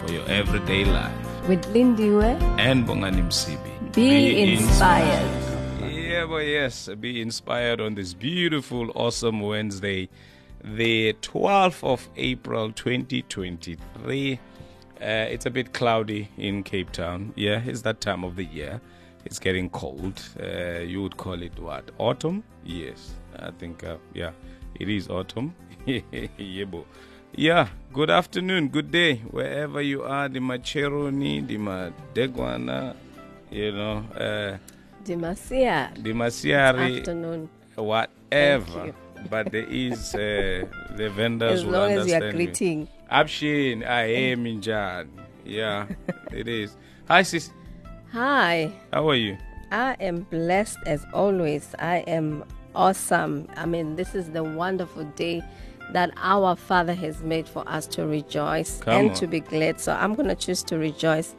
for your everyday life. With Lindiwe, And Bongani Msibi. be, inspired. Yeah, but yes, be inspired on this beautiful, awesome Wednesday, the 12th of April 2023. Uh, it's a bit cloudy in Cape Town. Yeah, it's that time of the year. It's getting cold. Uh, you would call it what? Autumn? Yes, I think, uh, yeah, it is autumn. Yebo. Yeah, good afternoon, good day, wherever you are, the Macheroni, the Madegwana, you know, uh, Dimasia. the Masiari, Afternoon. whatever. But there is uh, the vendors As will long as you are understand me. greeting. Abshin, I am Injan. Yeah, it is. Hi, sis. Hi, How are you? I am blessed as always. I am awesome. I mean, this is the wonderful day that our Father has made for us to rejoice Come and on. to be glad. So I'm going to choose to rejoice.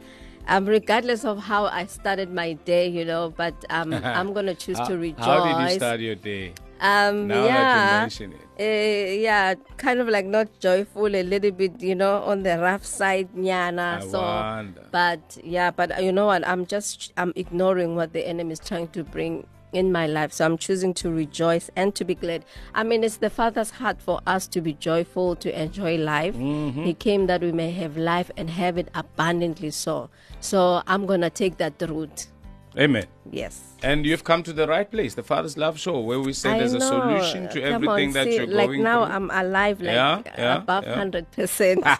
Um, regardless of how I started my day, you know, but um, I'm going to choose to rejoice. How did you start your day? Um, Now that you yeah, mention it. Uh, yeah, kind of like not joyful, a little bit, you know, on the rough side, nyana. I so, wonder. but yeah, but uh, you know what? I'm just I'm ignoring what the enemy is trying to bring in my life. So I'm choosing to rejoice and to be glad. I mean, it's the Father's heart for us to be joyful, to enjoy life. Mm-hmm. He came that we may have life and have it abundantly. So, so I'm gonna take that route. Amen. Yes. And you've come to the right place, the Father's Love Show, where we say I there's a solution to Come everything on, that see, you're going through. like going now through. I'm alive, like Yeah, yeah, above yeah. hundred percent.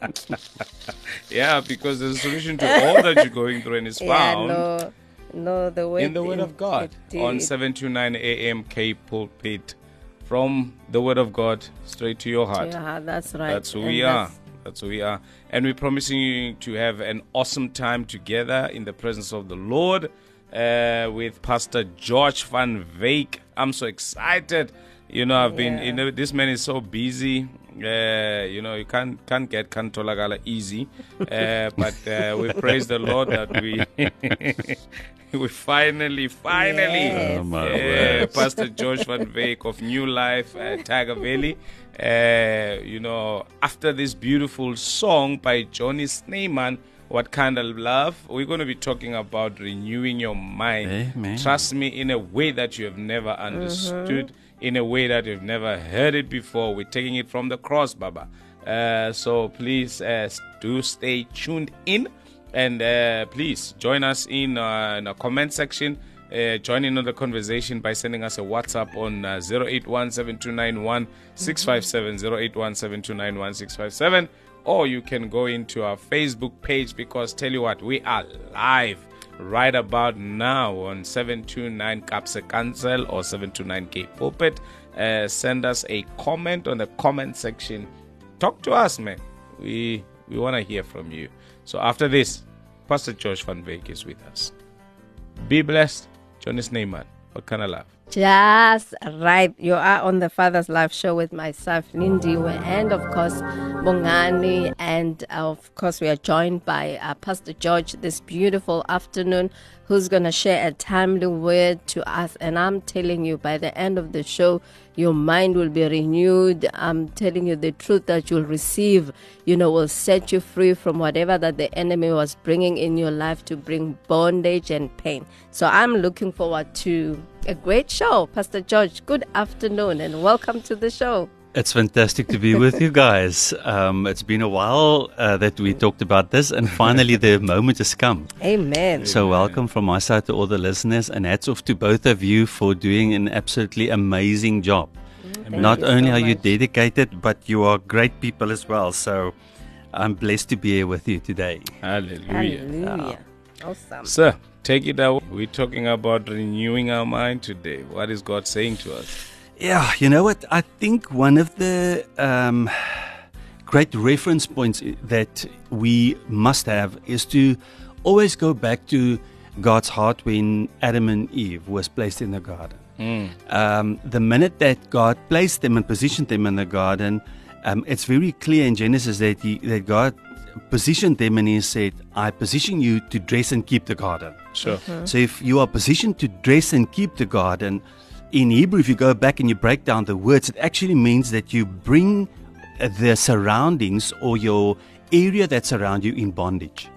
Yeah, because there's a solution to all that you're going through and it's Yeah, found no, no, the word in the Word of God on indeed. 729 AM K Pulpit. From the Word of God straight to your heart. Yeah, that's right. That's who And we are. that's- That's who we are. And we're promising you to have an awesome time together in the presence of the Lord uh, with Pastor George Van Veek. I'm so excited. You know, I've been, Yeah. you know, this man is so busy. Uh, you know, you can't can't get Kantolagala easy. Uh, but uh, we praise the Lord that we we finally, finally Yes. Oh, uh. Pastor George Van Veek of New Life, uh, Tyger Valley. Uh, you know, after this beautiful song by Johnny Sneyman, What Kind of Love, we're going to be talking about renewing your mind. Amen. Trust me, in a way that you have never understood, in a way that you've never heard it before. We're taking it from the cross, Baba. Uh, so please uh, do stay tuned in. And uh, please join us in, uh, in the comment section. Uh, join in on the conversation by sending us a WhatsApp on uh, 0817291 657 or you can go into our Facebook page because tell you what, we are live right about now on 729 Kaapse Kansel or 729K Pulpit. Uh, send us a comment on the comment section. Talk to us, man. We we want to hear from you. So after this, Pastor George Van Veek is with us. Be blessed. Jonas Neyman. What kind of love? Just right. You are on the Father's Life Show with myself, Lindiwe, and of course, Bongani. And of course, we are joined by uh, Pastor George this beautiful afternoon, who's going to share a timely word to us. And I'm telling you, by the end of the show, your mind will be renewed. I'm telling you the truth that you'll receive, you know, will set you free from whatever that the enemy was bringing in your life to bring bondage and pain. So I'm looking forward to a great show. Pastor George, good afternoon and welcome to the show. It's fantastic to be with you guys. Um, it's been a while uh, that we talked about this, and finally the moment has come. Amen. So, welcome from my side to all the listeners, and hats off to both of you for doing an absolutely amazing job. Not only so are you dedicated, but you are great people as well. So, I'm blessed to be here with you today. Hallelujah. Hallelujah. Awesome. Sir, take it away. We're talking about renewing our mind today. What is God saying to us? Yeah, you know what? I think one of the um, great reference points that we must have is to always go back to God's heart when Adam and Eve was placed in the garden. Um, the minute that God placed them and positioned them in the garden, um, it's very clear in Genesis that, he, that God positioned them and He said, I position you to dress and keep the garden. Sure. So if you are positioned to dress and keep the garden, in Hebrew, if you go back and you break down the words, it actually means that you bring uh, the surroundings or your area that's around you in bondage.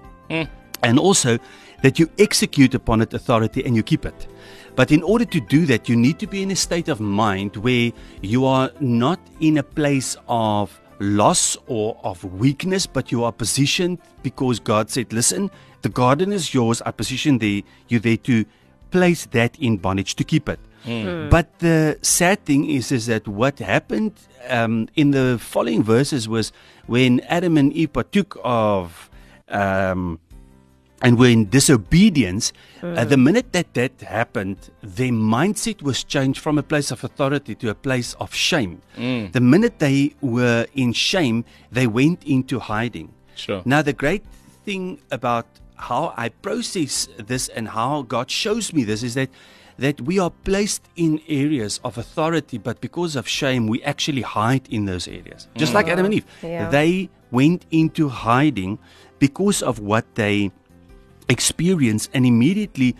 And also that you execute upon it authority and you keep it. But in order to do that, you need to be in a state of mind where you are not in a place of loss or of weakness, but you are positioned because God said, Listen, the garden is yours. I position there, You're there to place that in bondage to keep it. But the sad thing is, is that what happened um, in the following verses was when Adam and Eve partook of um, and were in disobedience, uh, the hmm. minute that that happened, their mindset was changed from a place of authority to a place of shame. Hmm. The minute they were in shame, they went into hiding. Sure. Now, the great thing about how I process this and how God shows me this is that that we are placed in areas of authority, but because of shame, we actually hide in those areas. Just like hmm. Adam and Eve, Yeah. they went into hiding because of what they experience and immediately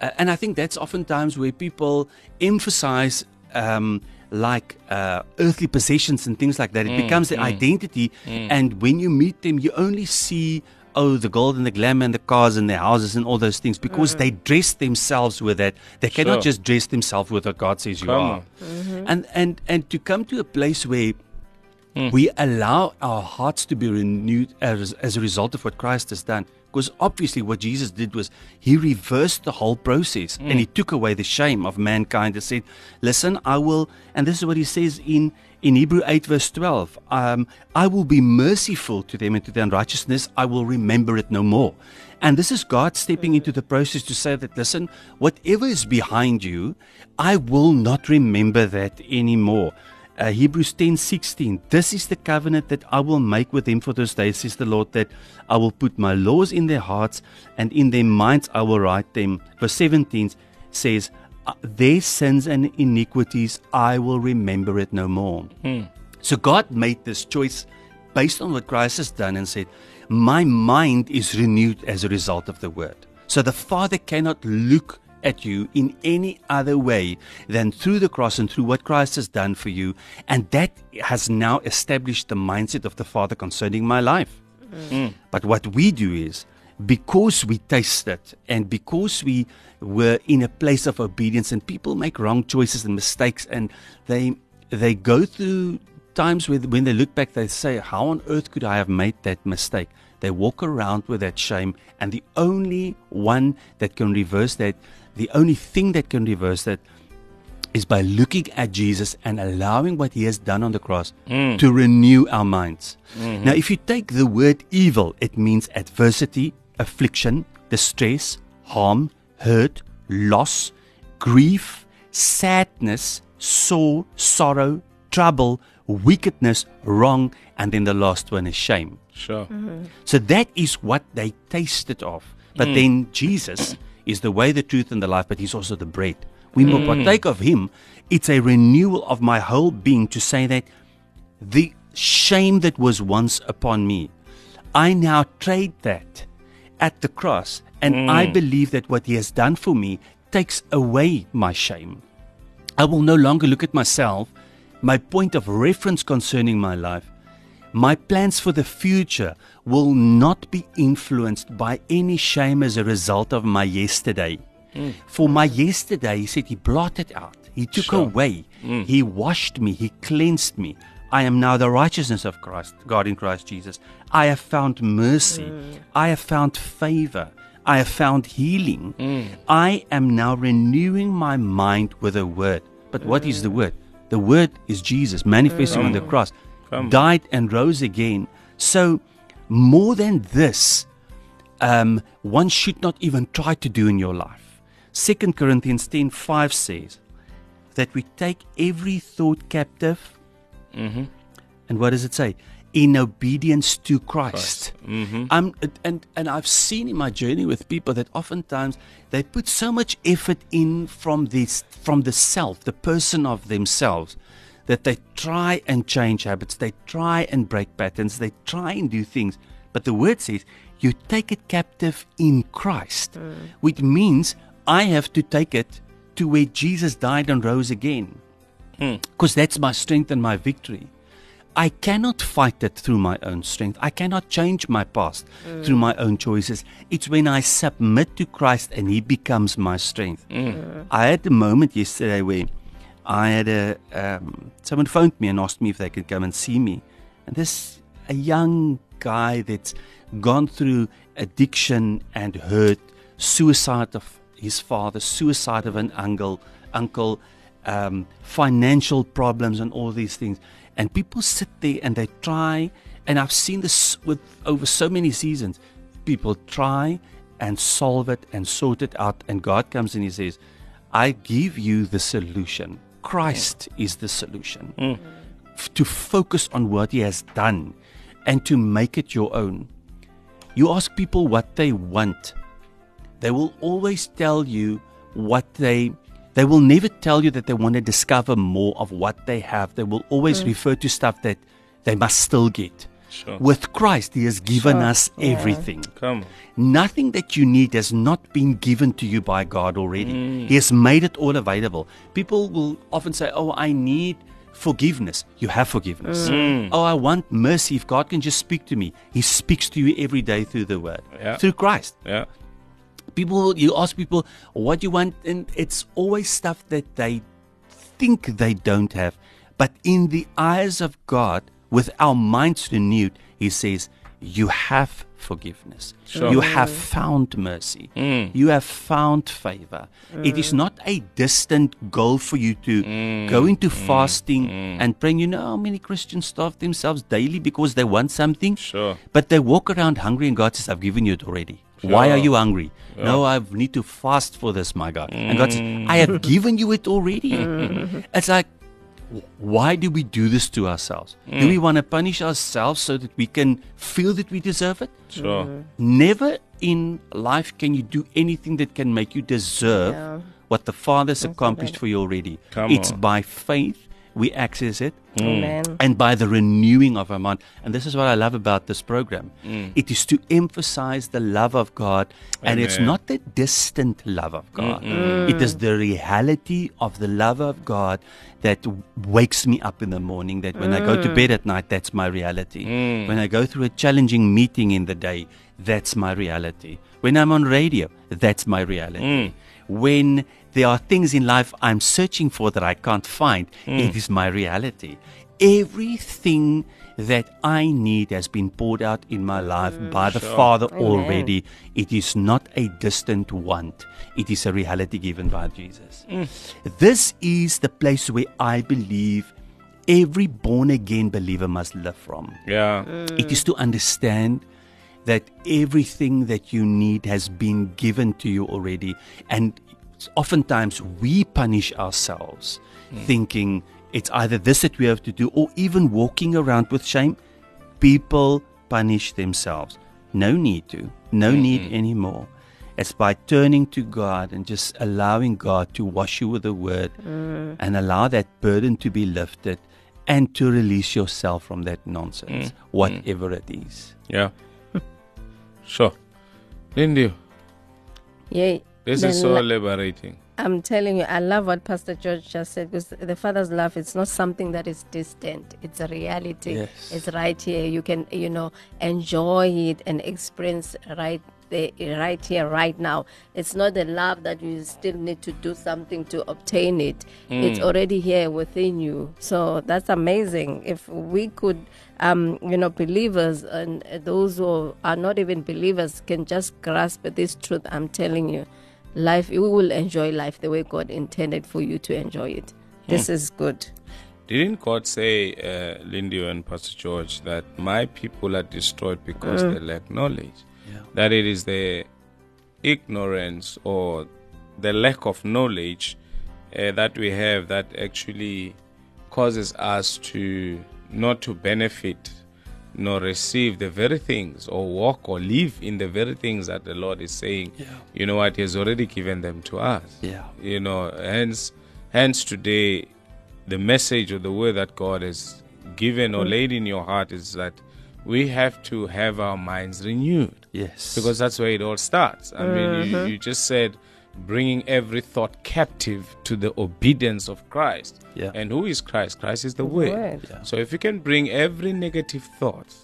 uh, and i think that's oftentimes where people emphasize um, like uh, earthly possessions and things like that. It becomes the identity. and when you meet them you only see oh the gold and the glamour and the cars and the houses and all those things because they dress themselves with that. They cannot Sure. just dress themselves with what god says you Come are. on. and and and to come to a place where we allow our hearts to be renewed as, as a result of what Christ has done. Because obviously, what Jesus did was he reversed the whole process and he took away the shame of mankind and said, Listen, I will, and this is what he says in, in Hebrew 8, verse 12 um, I will be merciful to them and to their unrighteousness, I will remember it no more. And this is God stepping into the process to say that, listen, whatever is behind you, I will not remember that anymore. Uh, Hebrews 10 16. This is the covenant that I will make with them for those days, says the Lord, that I will put my laws in their hearts and in their minds I will write them. Verse 17 says, "Uh, Their sins and iniquities I will remember it no more. So God made this choice based on what Christ has done and said, My mind is renewed as a result of the word. So the Father cannot look at you in any other way than through the cross and through what Christ has done for you. And that has now established the mindset of the Father concerning my life. Mm. But what we do is, because we tasted and because we were in a place of obedience, and people make wrong choices and mistakes, and they they go through times where when they look back, they say, "How on earth could I have made that mistake?" They walk around with that shame, and the only one that can reverse that, the only thing that can reverse that, is by looking at Jesus and allowing what he has done on the cross mm. to renew our minds. Mm-hmm. Now, if you take the word evil, it means adversity, affliction, distress, harm, hurt, loss, grief, sadness, sore, sorrow, trouble, wickedness, wrong, and then the last one is shame. Sure. Mm-hmm. So that is what they tasted of. But mm. then Jesus is the way, the truth, and the life, but He's also the bread. When we hmm. partake of Him, it's a renewal of my whole being to say that the shame that was once upon me, I now trade that at the cross. And hmm. I believe that what He has done for me takes away my shame. I will no longer look at myself, my point of reference concerning my life. My plans for the future will not be influenced by any shame as a result of my yesterday. Hmm. For my yesterday, he said, He blotted out, He took Sure. away, hmm. He washed me, He cleansed me. I am now the righteousness of Christ, God in Christ Jesus. I have found mercy, hmm. I have found favor, I have found healing. I am now renewing my mind with a word. But what is the word? The word is Jesus manifesting on the cross, Come. died and rose again. So, more than this, um, one should not even try to do in your life. 2 Corinthians 10 5 says that we take every thought captive. And what does it say? in obedience to Christ. Um, and and I've seen in my journey with people that oftentimes they put so much effort in from this from the self, the person of themselves, that they try and change habits, they try and break patterns, they try and do things. But the word says you take it captive in Christ, mm. which means I have to take it to where Jesus died and rose again hmm. because that's my strength and my victory. I cannot fight it through my own strength. I cannot change my past mm. through my own choices. It's when I submit to Christ and He becomes my strength. Mm. I had a moment yesterday where I had a um, someone phoned me and asked me if they could come and see me, and this a young guy that's gone through addiction and hurt, suicide of his father, suicide of an uncle, uncle, um, financial problems, and all these things. And people sit there and they try, and I've seen this with over so many seasons. People try and solve it and sort it out, and God comes and He says, "I give you the solution. Christ hmm. is the solution." Hmm. F- To focus on what He has done, and to make it your own. You ask people what they want, they will always tell you what they they will never tell you that they want to discover more of what they have. They will always hmm. refer to stuff that they must still get Sure. with christ he has given Sure. us Yeah. everything. Come nothing that you need has not been given to you by god already. Mm. He has made it all available. People will often say oh i need forgiveness. You have forgiveness. Mm. Oh i want mercy. If god can just speak to me he speaks to you every day through the word. Yeah. through christ. Yeah. people you ask people what you want? And it's always stuff that they think they don't have. But in the eyes of god with our minds renewed he says you have forgiveness. Sure. you have mm. found mercy. Mm. You have found favor. It is mm. not a distant goal for you to go into fasting and praying you know how many christians starve themselves daily because they want something? Sure. but they walk around hungry and god says i've given you it already. Why are you hungry? No, I need to fast for this, my God. And God says, I have given you it already. It's like, w- why do we do this to ourselves? Do we hmm. want to punish ourselves so that we can feel that we deserve it? Sure. Never in life can you do anything that can make you deserve Yeah. what the Father's accomplished for you already. Come it's on. by faith we access it Amen. and by the renewing of our mind. And this is what I love about this program. Mm. It is to emphasize the love of God, and it's not the distant love of God. It is the reality of the love of God that wakes me up in the morning. That when I go to bed at night, that's my reality. Mm. When I go through a challenging meeting in the day, that's my reality. When I'm on radio, that's my reality. When there are things in life I'm searching for that I can't find, hmm. it is my reality. Everything that I need has been poured out in my life hmm, by the Father already. It is not a distant want, it is a reality given by Jesus. Hmm. This is the place where I believe every born again believer must live from. Yeah. It is to understand that everything that you need has been given to you already. And oftentimes we punish ourselves hmm. thinking it's either this that we have to do or even walking around with shame. People punish themselves. No need to, no hmm, need hmm. anymore. It's by turning to God and just allowing God to wash you with the word mm. and allow that burden to be lifted and to release yourself from that nonsense, whatever it is. Yeah. sure. Lindy, Yeah. This is so liberating. I'm telling you, I love what Pastor George just said because the Father's love it's not something that is distant. It's a reality. Yes. It's right here. You can, you know, enjoy it and experience right there, right here, right now. It's not the love that you still need to do something to obtain it. It's already here within you. So that's amazing. If we could, um, you know, believers and those who are not even believers can just grasp this truth, I'm telling you life you will enjoy life the way god intended for you to enjoy it this is good Didn't God say, uh, Lindy and Pastor George, that my people are destroyed because they lack knowledge? Yeah. That it is the ignorance or the lack of knowledge uh, that we have that actually causes us to not to benefit, know, receive the very things or walk or live in the very things that the Lord is saying, Yeah. you know what, He has already given them to us. Yeah. You know, hence, hence today, the message or the word that God has given or mm. laid in your heart is that we have to have our minds renewed Yes. because that's where it all starts. I mean, you, mm-hmm. you just said bringing every thought captive to the obedience of Christ. Yeah. And who is Christ? Christ is the Word. Word. Yeah. So if you can bring every negative thought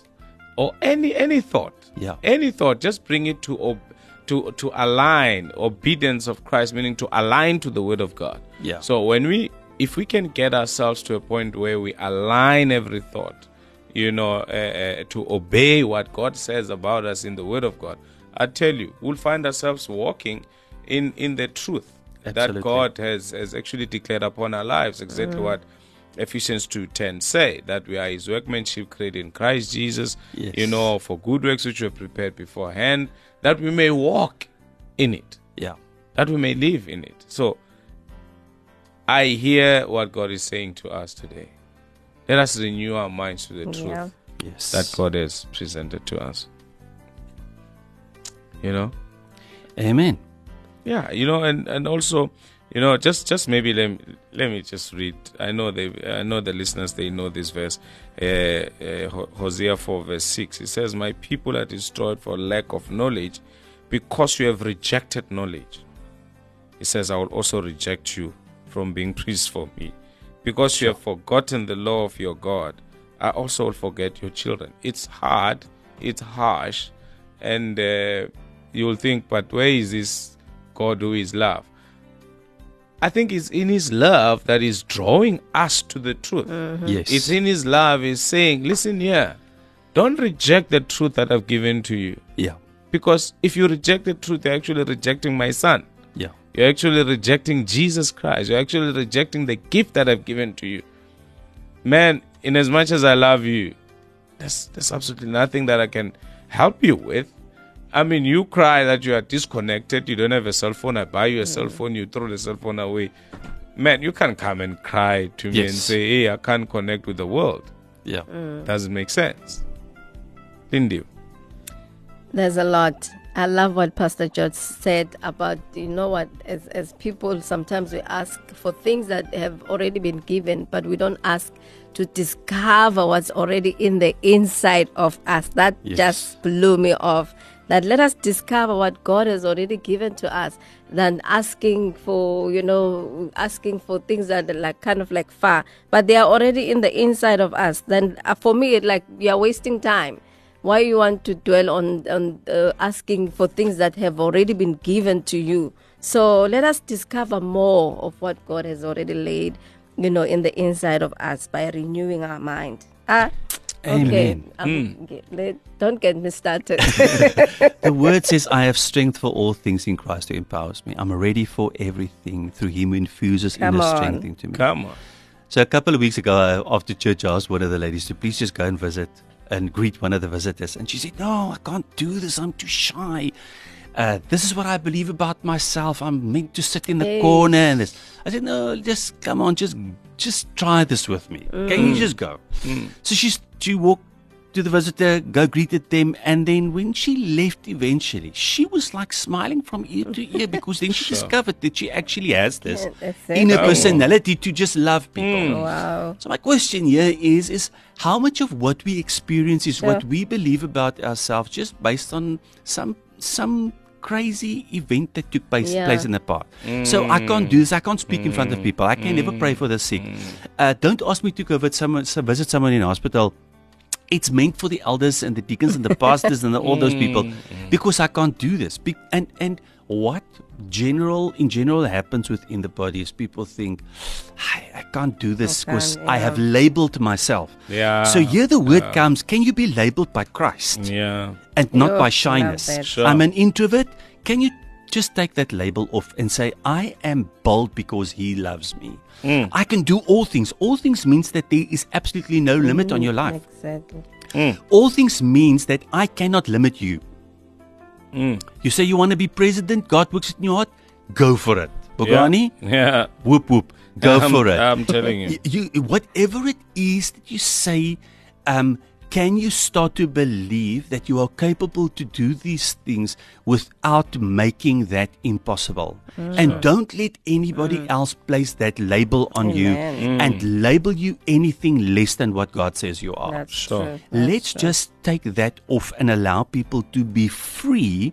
or any any thought, Yeah. any thought, just bring it to ob- to to align obedience of Christ, meaning to align to the Word of God. Yeah. So when we, if we can get ourselves to a point where we align every thought, you know, uh, uh, to obey what God says about us in the Word of God, I tell you, we'll find ourselves walking in in the truth that God has has actually declared upon our lives. Exactly mm. what Ephesians two ten say that we are His workmanship created in Christ Jesus. Yes. You know, for good works which were prepared beforehand, that we may walk in it Yeah. that we may live in it. So I hear what God is saying to us today. Let us renew our minds to the truth Yes. that God has presented to us. You know? Amen. Yeah, you know, and, and also, you know, just just maybe let me, let me just read. I know they, I know the listeners they know this verse, uh, uh, Hosea four verse six. It says, "My people are destroyed for lack of knowledge, because you have rejected knowledge." It says, "I will also reject you from being priests for me, because you have forgotten the law of your God. I also will forget your children." It's hard, it's harsh, and uh, you will think, "But where is this God who is love?" I think it's in His love that is drawing us to the truth. Mm-hmm. Yes. It's in His love is saying, "Listen here, don't reject the truth that I've given to you." yeah. Because if you reject the truth, you're actually rejecting my son. Yeah. You're actually rejecting Jesus Christ. You're actually rejecting the gift that I've given to you. Man, in as much as I love you, there's, there's absolutely nothing that I can help you with. I mean, you cry that you are disconnected, you don't have a cell phone, I buy you a cell mm. phone, you throw the cell phone away. Man, you can't come and cry to me and say, hey, I can't connect with the world. Yeah. Mm. Doesn't make sense. Didn't you? There's a lot. I love what Pastor George said about, you know what, as, as people, sometimes we ask for things that have already been given, but we don't ask to discover what's already in the inside of us. That Yes. just blew me off. That let us discover what God has already given to us than asking for, you know, asking for things that are like kind of like far, but they are already in the inside of us. Then uh, for me, it like you're wasting time. Why you want to dwell on on uh, asking for things that have already been given to you? So let us discover more of what god has already laid you know in the inside of us by renewing our mind. Ah okay Amen. um, get- let- don't get me started The word says, I have strength for all things in Christ who empowers me. I'm ready for everything through him who infuses Come inner on. strength into me. Come on. So a couple of weeks ago, uh, after church, I asked one of the ladies to please just go and visit and greet one of the visitors. And she said, no, I can't do this. I'm too shy. Uh, this is what I believe about myself. I'm meant to sit in the Hey. corner and this. I said, no, just come on, just just try this with me. Can you just go? So she's she walked to the visitor, go greeted them, and then when she left eventually, she was like smiling from ear to ear because then she discovered that she actually has this Yeah, that's inner Oh. personality to just love people. Hmm. wow So my question here is is how much of what we experience is what we believe about ourselves just based on some some crazy event that took place, Yeah. place in the past. So I hmm. can't do this. I can't speak in front of hmm. people. I can never pray for the sick. Uh, don't ask me to go visit someone, visit someone in hospital. It's meant for the elders and the deacons and the pastors and the, all those people mm, mm. because I can't do this. Be- and and what general in general happens within the body is people think I, I can't do this because can't, I have labeled myself. Yeah. So here the word comes, can you be labeled by Christ Yeah. and not Yo, by shyness? that. Sure. I'm an introvert. Can you just take that label off and say, I am bold because he loves me? Mm. I can do all things. All things means that there is absolutely no limit on your life. exactly All things means that I cannot limit you. Mm. You say you want to be president, God works it in your heart, go for it. Bongani, Yeah. whoop whoop, go I'm, for it. I'm telling you. You whatever it is that you say um can you start to believe that you are capable to do these things without making that impossible? Mm. And don't let anybody mm. else place that label on you Amen. Mm. and label you anything less than what God says you are. That's Sure. true. That's Let's true. just take that off and allow people to be free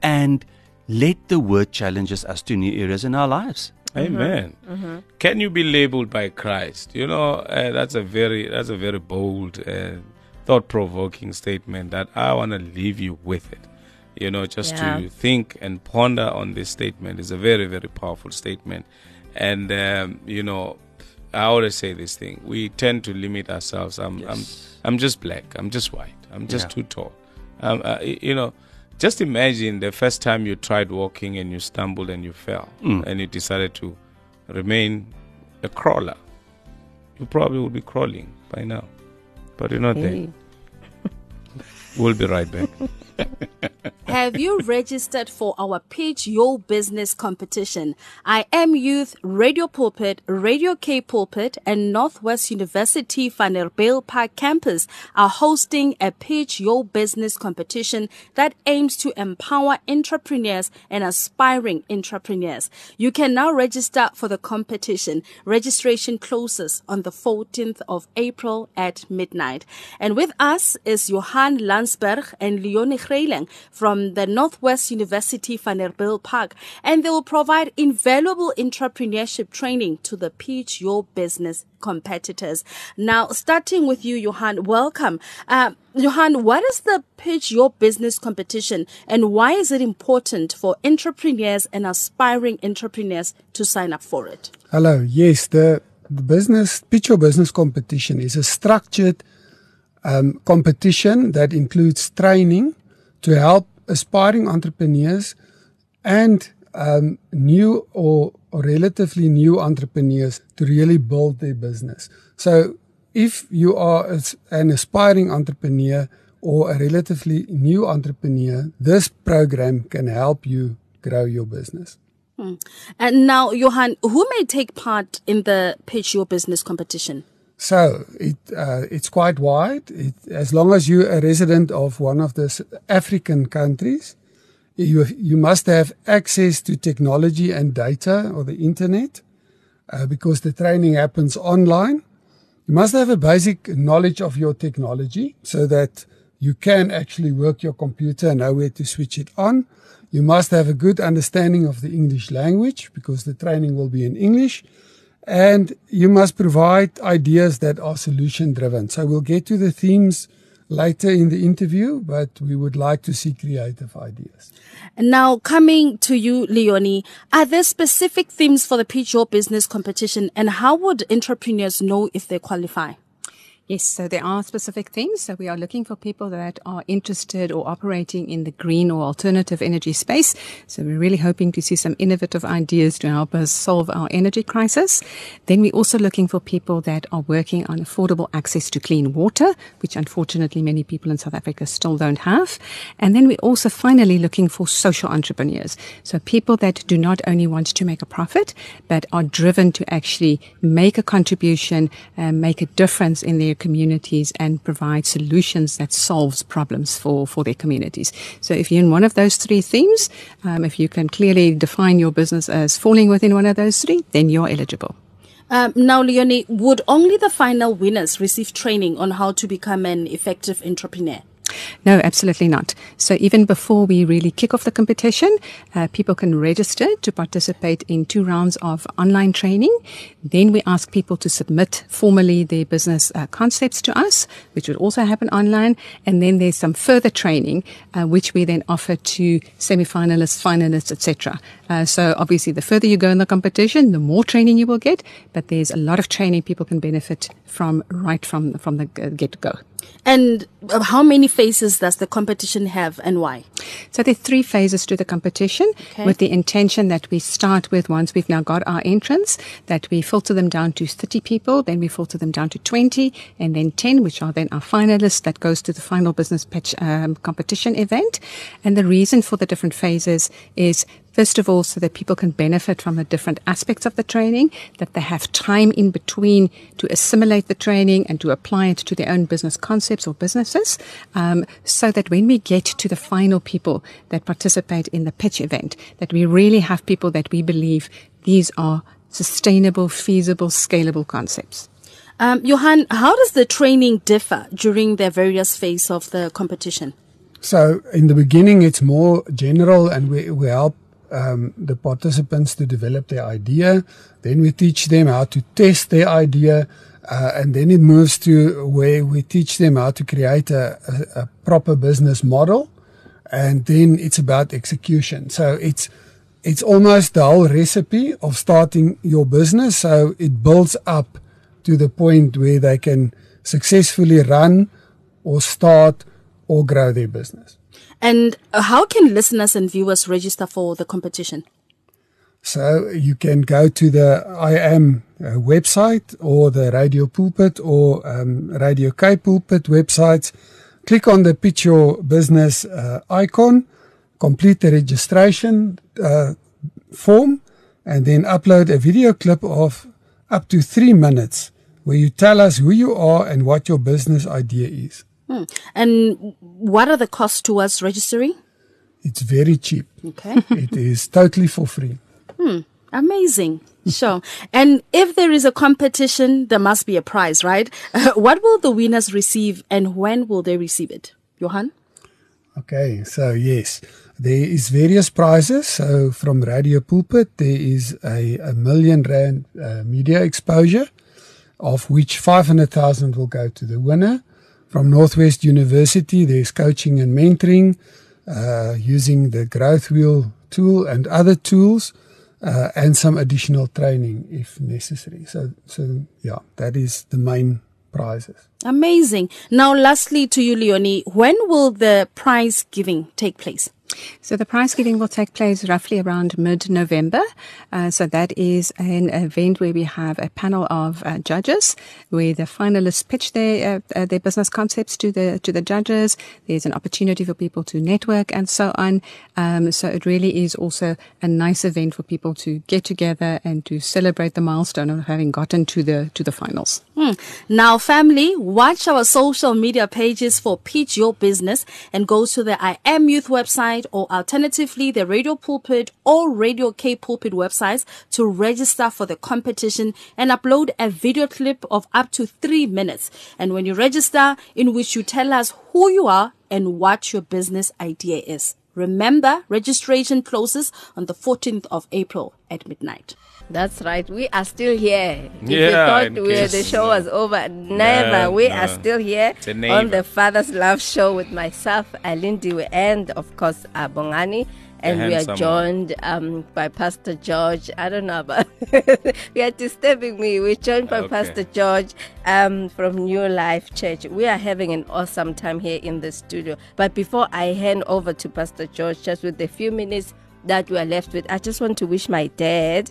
and let the word challenges us to new areas in our lives. Mm-hmm. Amen. Mm-hmm. Can you be labeled by Christ? You know, uh, that's a very that's a very bold, uh, thought-provoking statement that I want to leave you with it. You know, just Yeah. to think and ponder on this statement is a very very powerful statement. And um, you know, I always say this thing: we tend to limit ourselves. I'm I'm I'm just black. I'm just white. I'm just Yeah. too tall. Um, uh, you know, just imagine the first time you tried walking and you stumbled and you fell and you decided to remain a crawler. You probably would be crawling by now, but you know. Hey. We'll be right back. Have you registered for our Pitch Your Business competition? I Am Youth, Radio Pulpit, Radio K Pulpit, and Northwest University Vanderbijlpark campus are hosting a Pitch Your Business competition that aims to empower entrepreneurs and aspiring entrepreneurs. You can now register for the competition. Registration closes on the 14th of April at midnight. And with us is Johan Landsberg and Leonie From the Northwest University Vanderbijlpark, and they will provide invaluable entrepreneurship training to the Pitch Your Business competitors. Now, starting with you, Johan, welcome. Uh, Johan, what is the Pitch Your Business competition and why is it important for entrepreneurs and aspiring entrepreneurs to sign up for it? Hello. Yes, the, the business pitch your business competition is a structured um, competition that includes training to help aspiring entrepreneurs and um, new or, or relatively new entrepreneurs to really build their business. So, if you are an aspiring entrepreneur or a relatively new entrepreneur, this program can help you grow your business. And now, Johan, who may take part in the Pitch Your Business competition? So it uh, it's quite wide. It, as long as you're a resident of one of the African countries, you you must have access to technology and data or the internet, uh, because the training happens online. You must have a basic knowledge of your technology so that you can actually work your computer and know where to switch it on. You must have a good understanding of the English language because the training will be in English. And you must provide ideas that are solution driven. So we'll get to the themes later in the interview, but we would like to see creative ideas. And now, coming to you, Leonie, are there specific themes for the Pitch Your Business competition and how would entrepreneurs know if they qualify? Yes, so there are specific things. So we are looking for people that are interested or operating in the green or alternative energy space. So we're really hoping to see some innovative ideas to help us solve our energy crisis. Then we're also looking for people that are working on affordable access to clean water, which unfortunately many people in South Africa still don't have. And then we're also finally looking for social entrepreneurs. So people that do not only want to make a profit, but are driven to actually make a contribution, and make a difference in their communities and provide solutions that solves problems for, for their communities. So if you're in one of those three themes, um, if you can clearly define your business as falling within one of those three, then you're eligible. Um, now, Leonie, would only the final winners receive training on how to become an effective entrepreneur? No, absolutely not. So even before we really kick off the competition, uh, people can register to participate in two rounds of online training. Then we ask people to submit formally their business uh, concepts to us, which would also happen online. And then there's some further training, uh, which we then offer to semi-finalists, finalists, etc. Uh, so obviously, the further you go in the competition, the more training you will get. But there's a lot of training people can benefit from right from from the get go. And uh, how many phases does the competition have and why? So there are three phases to the competition Okay. with the intention that we start with once we've now got our entrants, that we filter them down to 30 people, then we filter them down to 20, and then 10, which are then our finalists that goes to the final business pitch um, competition event. And the reason for the different phases is First of all, so that people can benefit from the different aspects of the training, that they have time in between to assimilate the training and to apply it to their own business concepts or businesses, um, so that when we get to the final people that participate in the pitch event, that we really have people that we believe these are sustainable, feasible, scalable concepts. Um, Johan, how does the training differ during the various phases of the competition? So in the beginning, it's more general, and we, we help um, the participants to develop their idea. Then we teach them how to test their idea. Uh, and then it moves to where we teach them how to create a, a, a, proper business model. And then it's about execution. So it's, it's almost the whole recipe of starting your business. So it builds up to the point where they can successfully run or start or grow their business. And how can listeners and viewers register for the competition? So you can go to the IM uh, website or the Radio Pulpit or um, Radio K Pulpit websites. Click on the Pitch Your Business uh, icon, complete the registration uh, form, and then upload a video clip of up to three minutes where you tell us who you are and what your business idea is. Hmm. And what are the costs towards registering? It's very cheap. Okay. it is totally for free. Hmm. Amazing. Sure. and if there is a competition, there must be a prize, right? Uh, what will the winners receive and when will they receive it? Johan? Okay, so yes, there is various prizes. So from Radio Pulpit, there is a, a million rand uh, media exposure, of which 500,000 will go to the winner. From Northwest University, there's coaching and mentoring uh, using the Growth Wheel tool and other tools, uh, and some additional training if necessary. So, so yeah, that is the main prizes. Amazing. Now, lastly, to you, Leonie, when will the prize giving take place? So the prize giving will take place roughly around mid-November. Uh, so that is an event where we have a panel of uh, judges, where the finalists pitch their uh, uh, their business concepts to the to the judges. There's an opportunity for people to network and so on. Um, so it really is also a nice event for people to get together and to celebrate the milestone of having gotten to the to the finals. Hmm. Now, family, watch our social media pages for Pitch Your Business and go to the I Am Youth website or alternatively the Radio Pulpit or Radio K Pulpit websites to register for the competition and upload a video clip of up to three minutes. And when you register, in which you tell us who you are and what your business idea is. Remember, registration closes on the 14th of April at midnight. That's right. We are still here. If Yeah, you thought we, the show was over, never. No, we no. are still here on the Father's Love Show with myself, Alindiwe, and of course, uh, Bongani. And we are joined um, by Pastor George. I don't know about we are disturbing me. We're joined by Okay. Pastor George um, from New Life Church. We are having an awesome time here in the studio. But before I hand over to Pastor George, just with the few minutes that we are left with, I just want to wish my dad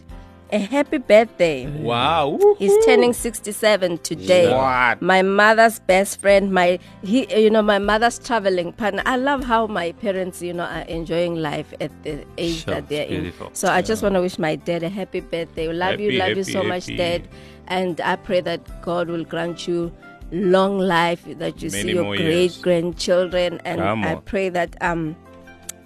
a happy birthday. Wow. He's turning 67 today. What? My mother's best friend, my he, you know, my mother's traveling partner. I love how my parents, you know, are enjoying life at the age Sure, that they're it's in. beautiful. So I just want to wish my dad a happy birthday. Love you, Happy, love you happy, so much, happy. dad. And I pray that God will grant you long life, that you Many see your great years. grandchildren, and Come I on. pray that um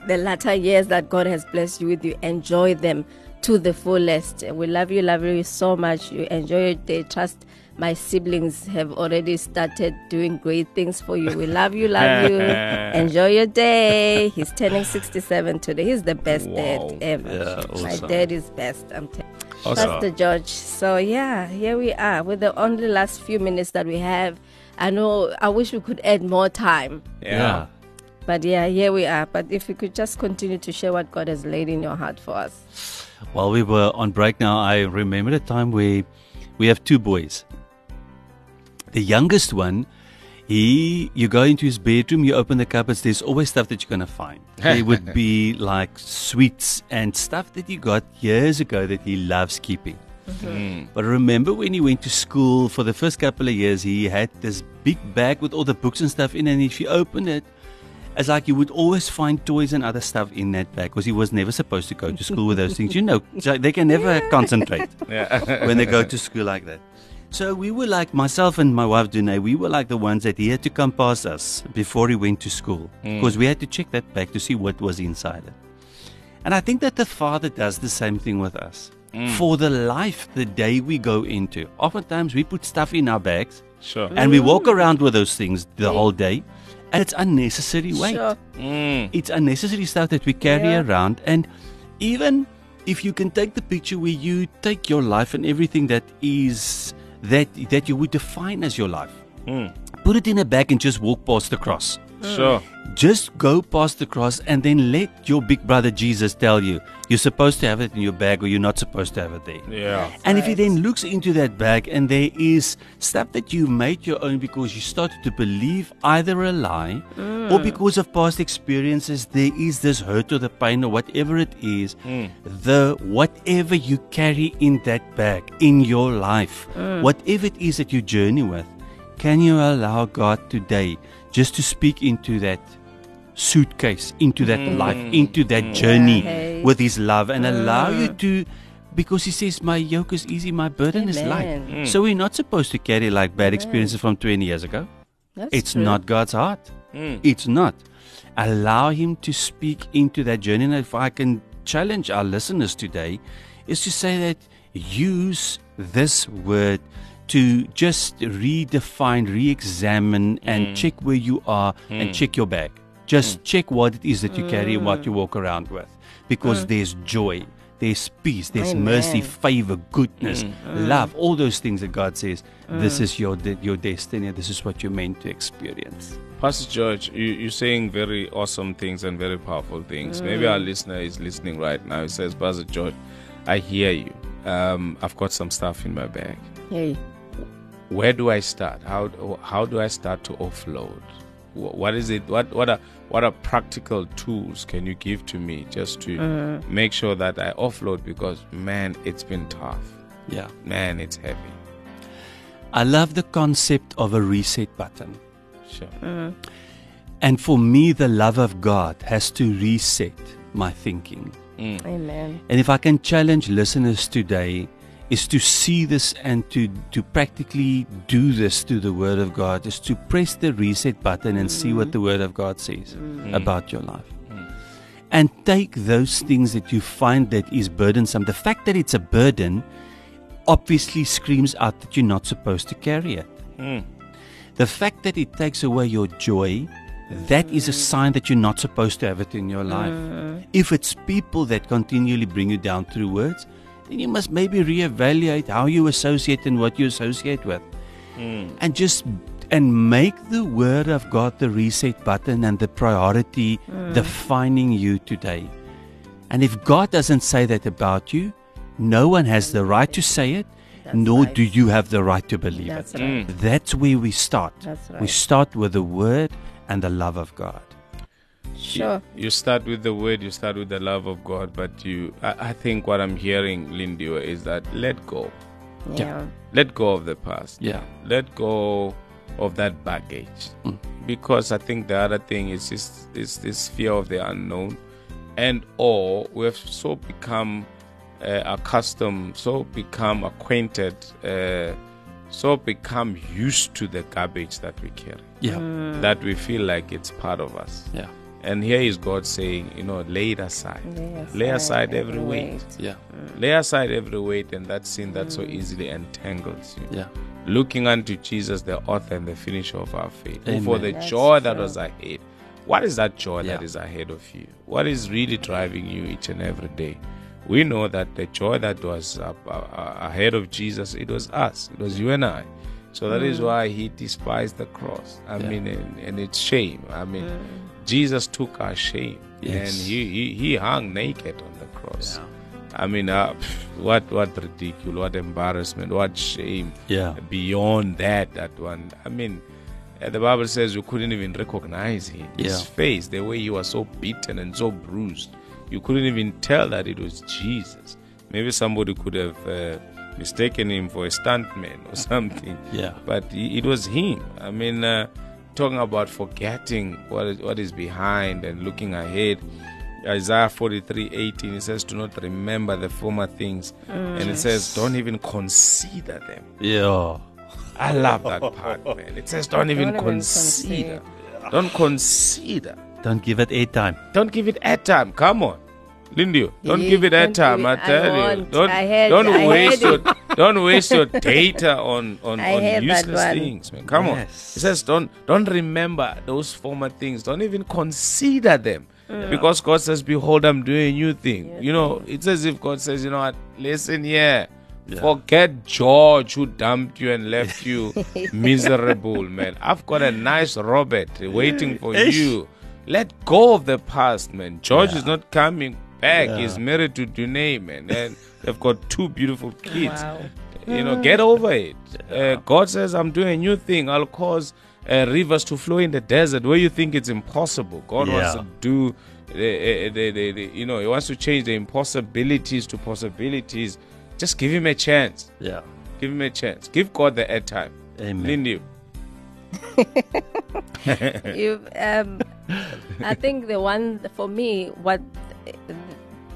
the latter years that God has blessed you with, you enjoy them to the fullest. We love you, love you so much. You enjoy your day. Trust my siblings have already started doing great things for you. We love you, love you. enjoy your day. He's turning 67 today. He's the best Wow. dad ever. Yeah, My dad is best. I'm telling Awesome. Pastor George. So yeah, here we are with the only last few minutes that we have. I know I wish we could add more time. Yeah. But yeah, here we are. But if you could just continue to share what God has laid in your heart for us. While we were on break now, I remember a time where we have two boys. The youngest one, he, you go into his bedroom, you open the cupboards, there's always stuff that you're going to find. There would be like sweets and stuff that he got years ago that he loves keeping. Mm-hmm. But I remember when he went to school for the first couple of years, he had this big bag with all the books and stuff in, and if you open it, It's like you would always find toys and other stuff in that bag because he was never supposed to go to school with those things. You know, so they can never concentrate Yeah. when they go to school like that. So we were like myself and my wife Dune, we were like the ones that he had to come past us before he went to school mm. because we had to check that bag to see what was inside it. And I think that the Father does the same thing with us. Mm. For the life, the day we go into, oftentimes we put stuff in our bags sure. and we walk around with those things the whole day, and it's unnecessary weight. Sure. Mm. It's unnecessary stuff that we carry Yeah. around. And even if you can take the picture where you take your life and everything that is that that you would define as your life, Mm. put it in a bag and just walk past the cross. Mm. Sure. Just go past the cross and then let your big brother Jesus tell you you're supposed to have it in your bag or you're not supposed to have it there. Yeah. And if he then looks into that bag and there is stuff that you made your own because you started to believe either a lie or mm. because of past experiences, there is this hurt or the pain or whatever it is, mm. the whatever you carry in that bag in your life, whatever it is that you journey with, can you allow God today just to speak into that suitcase, into that mm. life, into that mm. journey Hey. with His love and mm. allow you to because he says, My yoke is easy, my burden is light. Amen. So we're not supposed to carry like bad experiences from 20 years ago. That's it's true. not God's heart. Mm. It's not. Allow Him to speak into that journey. And if I can challenge our listeners today, is to say that use this word to just redefine, re examine, and hmm. check where you are and hmm. check your bag. Just hmm. check what it is that you carry and what you walk around with. Because there's joy, there's peace, there's mercy, favor, goodness, love, all those things that God says, this is your, de- your destiny, this is what you're meant to experience. Pastor George, you, you're saying very awesome things and very powerful things. Maybe our listener is listening right now. He says, Pastor George, I hear you. Um, I've got some stuff in my bag. Hey. Where do I start? How how do I start to offload? What is it? What what are what are practical tools can you give to me just to uh. make sure that I offload? Because man, it's been tough. Yeah. Man, it's heavy. I love the concept of a reset button. Sure. Uh. And for me, the love of God has to reset my thinking. Mm. Amen. And if I can challenge listeners today, is to see this and to, to practically do this through the Word of God, is to press the reset button and see what mm-hmm. the Word of God says mm-hmm. about your life. Mm-hmm. And take those things that you find that is burdensome. The fact that it's a burden obviously screams out that you're not supposed to carry it. Mm. The fact that it takes away your joy, that is a mm. sign that you're not supposed to have it in your life. If it's people that continually bring you down through words, then you must maybe reevaluate how you associate and what you associate with. Hmm. And just and make the word of God the reset button and the priority hmm. defining you today. And if God doesn't say that about you, no one has the right to say it, That's nor right. do you have the right to believe That's it. right. Hmm. That's where we start. That's We start with the word and the love of God. Sure. You start with the word, you start with the love of God, but you I, I think what I'm hearing, Lindy, is that let go. Yeah. Let go of the past. Yeah. Let go of that baggage. Mm. Because I think the other thing is this is this fear of the unknown. And or we have so become uh, accustomed, so become acquainted, uh, so become used to the garbage that we carry. Yeah. That we feel like it's part of us. Yeah. And here is God saying, you know, lay it aside. Lay Lay aside aside every every weight. weight. Yeah. Lay aside every weight and that sin that so easily entangles you. Yeah. Looking unto Jesus, the author and the finisher of our faith. who Amen. For the That's joy that true. was ahead. What is that joy that Yeah. is ahead of you? What is really driving you each and every day? We know that the joy that was up, uh, uh, ahead of Jesus, it was us. It was you and I. So that is why he despised the cross. I Yeah. mean, and, and it's shame. I mean, Jesus took our shame Yes. and he, he, he hung naked on the cross. Yeah. I mean, uh, pff, what what ridicule, what embarrassment, what shame. Yeah. Beyond that, that one. I mean, uh, the Bible says you couldn't even recognize him. His face, the way he was so beaten and so bruised, you couldn't even tell that it was Jesus. Maybe somebody could have uh, mistaken him for a stuntman or something. Yeah. But it was him. I mean, uh, talking about forgetting what is, what is behind and looking ahead. Isaiah 43 18, it says, Do not remember the former things. and it mm. says, Don't even consider them. Yeah. I love that part, man. It says, Don't even Don't even consider. Don't consider. Don't give it airtime. Don't give it airtime. Come on. Lindy, don't Yeah, give it don't airtime. I tell you. Don't I heard- don't I waste your heard don't waste your data on on, I on useless things, man. Come on. It says don't don't remember those former things. Don't even consider them. Mm. Because God says, Behold, I'm doing a new thing. You know, it's as if God says, you know what, listen here. Forget George who dumped you and left you miserable, man. I've got a nice Robert waiting for you. Let go of the past, man. George is not coming back. He's married to Dunay, man. And they've got two beautiful kids. Wow. You know, get over it. Uh, God says, I'm doing a new thing. I'll cause uh, rivers to flow in the desert where you think it's impossible. God wants to do, uh, uh, the, the, the, you know, He wants to change the impossibilities to possibilities. Just give Him a chance. Yeah. Give Him a chance. Give God the airtime. Amen. Lindy. you um i think the one for me what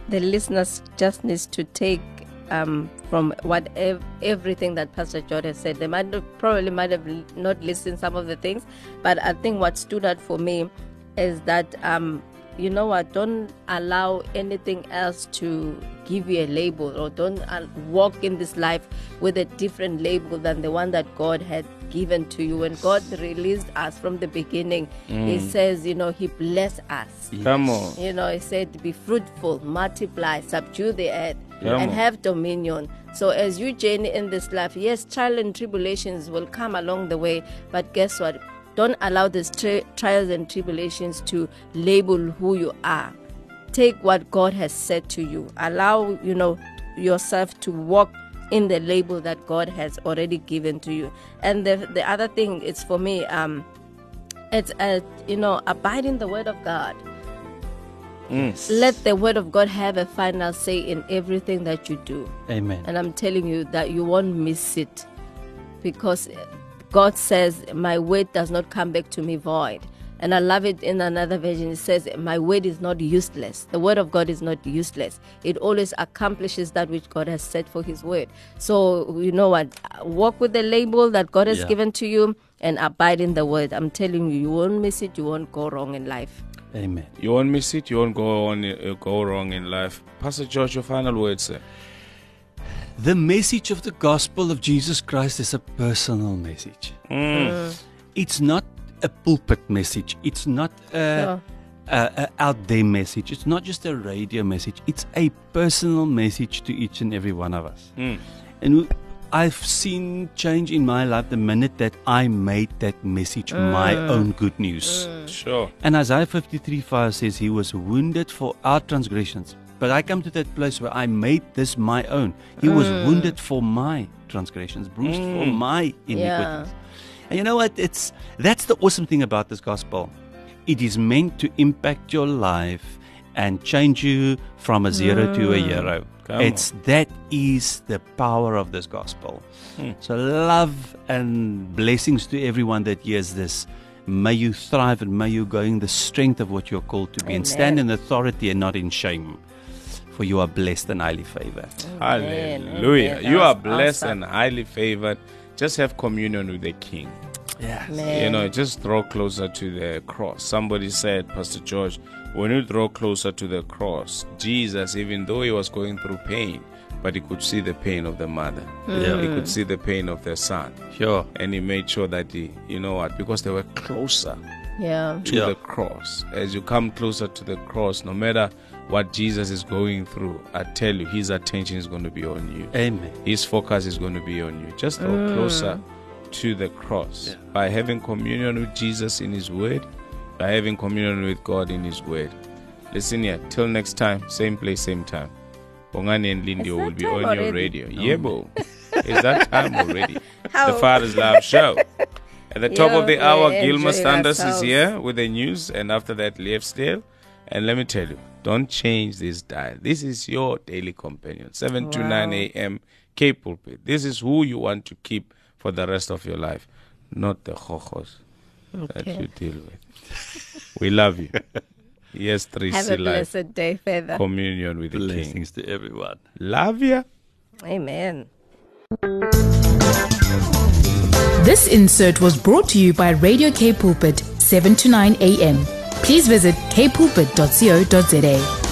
the listeners just needs to take um from what ev- everything that pastor george said. They might not, probably might have not listened some of the things but i think what stood out for me is that um you know what don't allow anything else to give you a label or don't walk in this life with a different label than the one that god had given to you when god released us from the beginning he mm. says you know he blessed us Come on. you know, he said, be fruitful, multiply, subdue the earth, Come and on. have dominion. So, as you journey in this life, yes, trials and tribulations will come along the way, but guess what? Don't allow these tri- trials and tribulations to label who you are. Take what God has said to you. Allow, you know, yourself to walk in the label that God has already given to you. And the, the other thing is for me, um, it's uh, you know abide in the word of god Yes. let the word of god have a final say in everything that you do Amen. and i'm telling you that you won't miss it because god says my word does not come back to me void and i love it in another version it says my word is not useless the word of god is not useless it always accomplishes that which god has said for his word so you know what walk with the label that god has Yeah. given to you and abide in the word i'm telling you you won't miss it you won't go wrong in life Amen. You won't miss it. You won't go on uh, go wrong in life. Pastor George, your final words, sir. The message of the gospel of Jesus Christ is a personal message. Mm. Mm. It's not a pulpit message. It's not a, a, a out there message. It's not just a radio message. It's a personal message to each and every one of us. Mm. And I've seen change in my life the minute that I made that message my own good news. Sure. And Isaiah 53 5 says, He was wounded for our transgressions. But I come to that place where I made this my own. He was mm. wounded for my transgressions, bruised for mm. my iniquities. Yeah. And you know what? It's that's the awesome thing about this gospel. It is meant to impact your life and change you from a zero to a mm. hero. Come it's that is the power of this gospel. Hmm. So love and blessings to everyone that hears this. May you thrive and may you go in the strength of what you're called to be and stand in authority and not in shame. For you are blessed and highly favored. Hallelujah. Amen. You are blessed awesome. and highly favored. Just have communion with the King. Yeah. Man. You know, just draw closer to the cross. Somebody said, Pastor George, when you draw closer to the cross, Jesus, even though he was going through pain, but he could see the pain of the mother. Yeah. He could see the pain of the son. Sure. And he made sure that he, you know what, because they were closer yeah to Yeah. the cross. As you come closer to the cross, no matter what Jesus is going through, I tell you, his attention is going to be on you. Amen. His focus is going to be on you. Just draw ah. closer to the cross by having communion with Jesus in His Word, by having communion with God in His Word. Listen here. Till next time, same place, same time. Bongani and Lindio will be time on your radio. Yeah, bo. It's that time already. How- The Father's Love Show. At the top of the hour, we're Gilmer enjoying Standers is here with the news, and after that, Leif Stale. And let me tell you, don't change this dial. This is your daily companion, 7 to 9 a.m. K Pulpit. This is who you want to keep for the rest of your life, not the chojos. that you deal with. We love you. Yes, Have a 3C Life. blessed day, Feather. Communion with the King. Blessings to everyone. Love you. Amen. This insert was brought to you by Radio K Pulpit, 7 to 9 a.m. Please visit kpulpit.co.za.